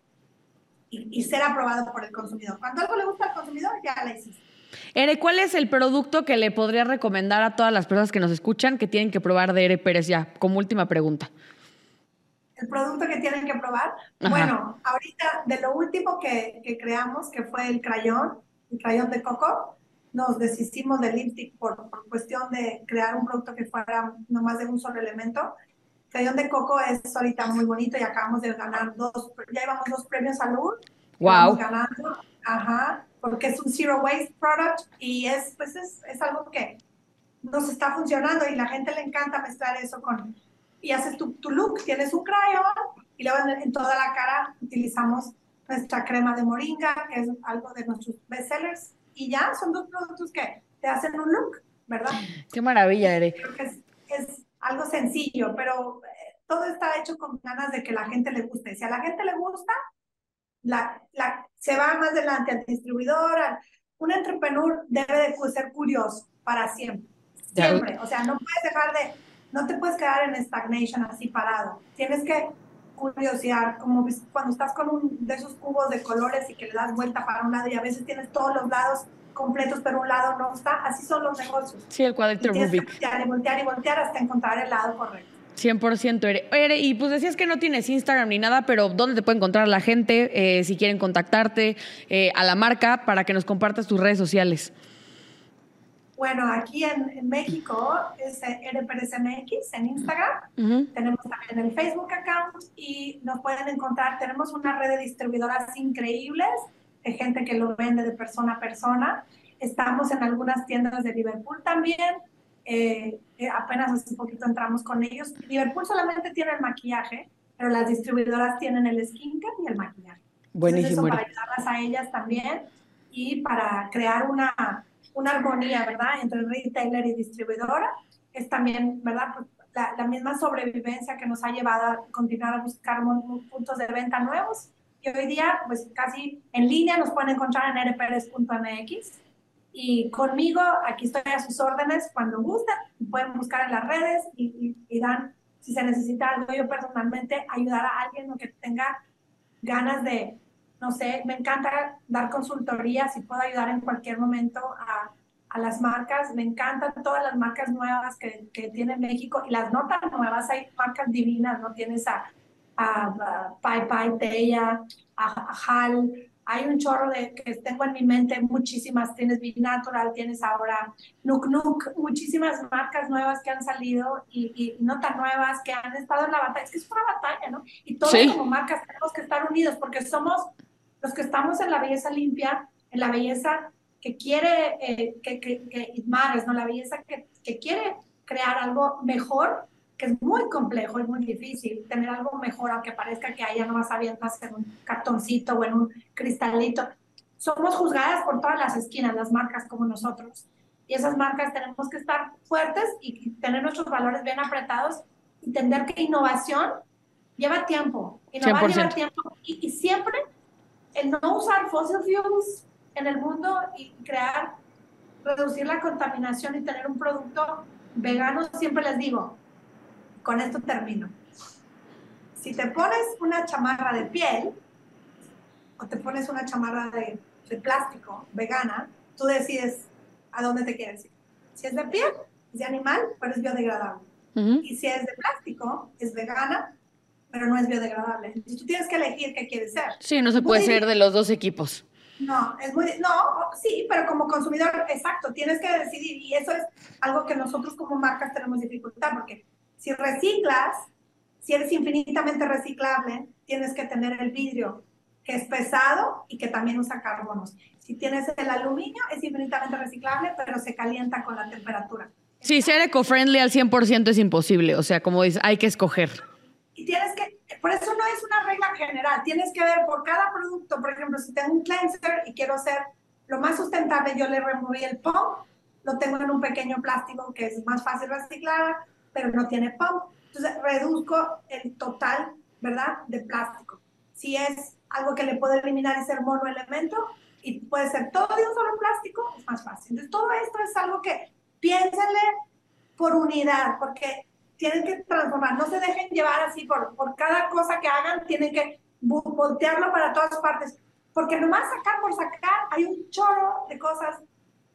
y, ser aprobado por el consumidor. Cuando algo le gusta al consumidor, ya la hiciste. Ere, ¿cuál es el producto que le podría recomendar a todas las personas que nos escuchan que tienen que probar de Ere Pérez ya? Como última pregunta el producto que tienen que probar. Bueno, ahorita de lo último que, que, creamos, que fue el crayón, el crayón de coco, nos desistimos del lipstick por, por, cuestión de crear un producto que fuera no más de un solo elemento. El crayón de coco es ahorita muy bonito y acabamos de ganar dos, ya llevamos dos premios salud. Wow. ganando, ajá, porque es un zero waste product y es, pues es, es algo que nos está funcionando y la gente le encanta mezclar eso con y haces tu, tu look. Tienes un crayón y luego en, toda la cara utilizamos nuestra crema de moringa, que es algo de nuestros bestsellers. Y ya son dos productos que te hacen un look, ¿verdad? Qué maravilla, Ere. Es, es algo sencillo, pero eh, todo está hecho con ganas de que la gente le guste. Si a la gente le gusta, la, la, se va más adelante al distribuidor. un entrepreneur debe de ser curioso para siempre. Siempre. O sea, no puedes dejar de no te puedes quedar en stagnation así parado. Tienes que curiosidad, como cuando estás con un de esos cubos de colores y que le das vuelta para un lado y a veces tienes todos los lados completos, pero un lado no está. Así son los negocios. Sí, el cuadrito Rubik. Voltear y voltear y voltear hasta encontrar el lado correcto. 100% Ere. Y pues decías que no tienes Instagram ni nada, pero ¿dónde te puede encontrar la gente eh, si quieren contactarte eh, a la marca para que nos compartas tus redes sociales? Bueno, aquí en, México es RPRSMX en Instagram. Tenemos también el Facebook account y nos pueden encontrar. Tenemos una red de distribuidoras increíbles de gente que lo vende de persona a persona. Estamos en algunas tiendas de Liverpool también. eh, eh, apenas hace un poquito entramos con ellos. Liverpool solamente tiene el maquillaje, pero las distribuidoras tienen el skincare y el maquillaje. Buenísimo. para ayudarlas a ellas también y para crear una, una armonía, ¿verdad? Entre retailer y distribuidora. Es también, ¿verdad? Pues la, la, misma sobrevivencia que nos ha llevado a continuar a buscar puntos de venta nuevos. Y hoy día, pues casi en línea nos pueden encontrar en rpres.mx y conmigo, aquí estoy a sus órdenes cuando gusten. Pueden buscar en las redes y, y, dan, si se necesita algo, yo personalmente ayudar a alguien que tenga ganas de, no sé, me encanta dar consultorías y puedo ayudar en cualquier momento a, a las marcas. Me encantan todas las marcas nuevas que, que, tiene México y las no tan nuevas. Hay marcas divinas, ¿no? Tienes a, a, Pai Pai, Teya, a, a Hal, hay un chorro de que tengo en mi mente, muchísimas, tienes Big Natural, tienes ahora Nuk Nuk, muchísimas marcas nuevas que han salido y, no tan nuevas, que han estado en la batalla, es que es una batalla, ¿no? Y todos como marcas tenemos que estar unidos porque somos los que estamos en la belleza limpia, en la belleza que quiere, eh, que, que, que ¿no? La belleza que, que quiere crear algo mejor es muy complejo y muy difícil tener algo mejor, aunque parezca que haya no más avientas en un cartoncito o en un cristalito. Somos juzgadas por todas las esquinas, las marcas como nosotros. Y esas marcas tenemos que estar fuertes y tener nuestros valores bien apretados, entender que innovación lleva tiempo. Innovar lleva tiempo y, y siempre el no usar fossil fuels en el mundo y crear, reducir la contaminación y tener un producto vegano, siempre les digo, con esto termino. Si te pones una chamarra de piel o te pones una chamarra de, plástico vegana, tú decides a dónde te quieres ir. Si es de piel, es de animal, pero es biodegradable. Y si es de plástico, es vegana, pero no es biodegradable. Entonces tú tienes que elegir qué quieres ser. Sí, no se puede ser de los dos equipos. No, es muy, no, sí, pero como consumidor, exacto, tienes que decidir y eso es algo que nosotros como marcas tenemos dificultad porque si reciclas, si eres infinitamente reciclable, tienes que tener el vidrio que es pesado y que también usa carbonos. Si tienes el aluminio, es infinitamente reciclable, pero se calienta con la temperatura. Sí, ser eco-friendly al 100% es imposible. O sea, como dices, hay que escoger. Y tienes que, por eso no es una regla general. Tienes que ver por cada producto. Por ejemplo, si tengo un cleanser y quiero ser lo más sustentable, yo le removí el pump, lo tengo en un pequeño plástico que es más fácil reciclar pero no tiene pump. Entonces reduzco el total, ¿verdad?, de plástico. Si es algo que le puedo eliminar y ser monoelemento, y puede ser todo de un solo plástico, es más fácil. Entonces todo esto es algo que piénsenle por unidad, porque tienen que transformar, no se dejen llevar así por, por cada cosa que hagan, tienen que voltearlo para todas partes, porque nomás sacar por sacar hay un chorro de cosas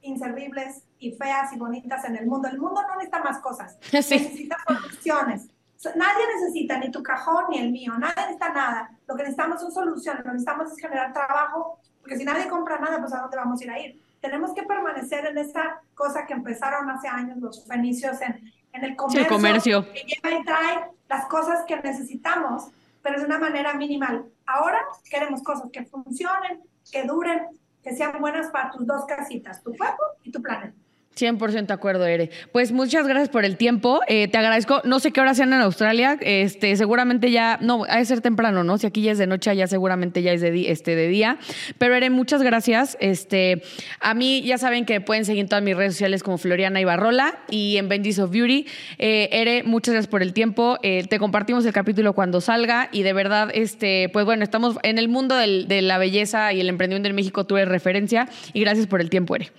inservibles y feas y bonitas en el mundo. El mundo no necesita más cosas, necesita soluciones. Nadie necesita ni tu cajón ni el mío, nadie necesita nada. Lo que necesitamos son soluciones, lo que necesitamos es generar trabajo, porque si nadie compra nada, pues a dónde vamos a ir a ir. Tenemos que permanecer en esa cosa que empezaron hace años los fenicios en, en el comercio, el comercio. que lleva y trae las cosas que necesitamos, pero de una manera minimal. Ahora queremos cosas que funcionen, que duren, que sean buenas para tus dos casitas, tu cuerpo y tu planeta. 100% de acuerdo, Ere. Pues muchas gracias por el tiempo. Eh, te agradezco. No sé qué hora sean en Australia. Este, seguramente ya, no, ha de ser temprano, ¿no? Si aquí ya es de noche, ya seguramente ya es de, este, de día. Pero Ere, muchas gracias. Este, a mí ya saben que pueden seguir en todas mis redes sociales como Floriana Ibarrola y en Benji's of Beauty. Eh, Ere, muchas gracias por el tiempo. Eh, te compartimos el capítulo cuando salga y de verdad, este, pues bueno, estamos en el mundo de la belleza y el emprendimiento en México. Tú eres referencia y gracias por el tiempo, Ere.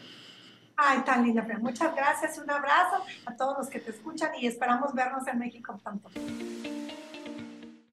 Ay, tan linda, Muchas gracias, un abrazo a todos los que te escuchan y esperamos vernos en México pronto.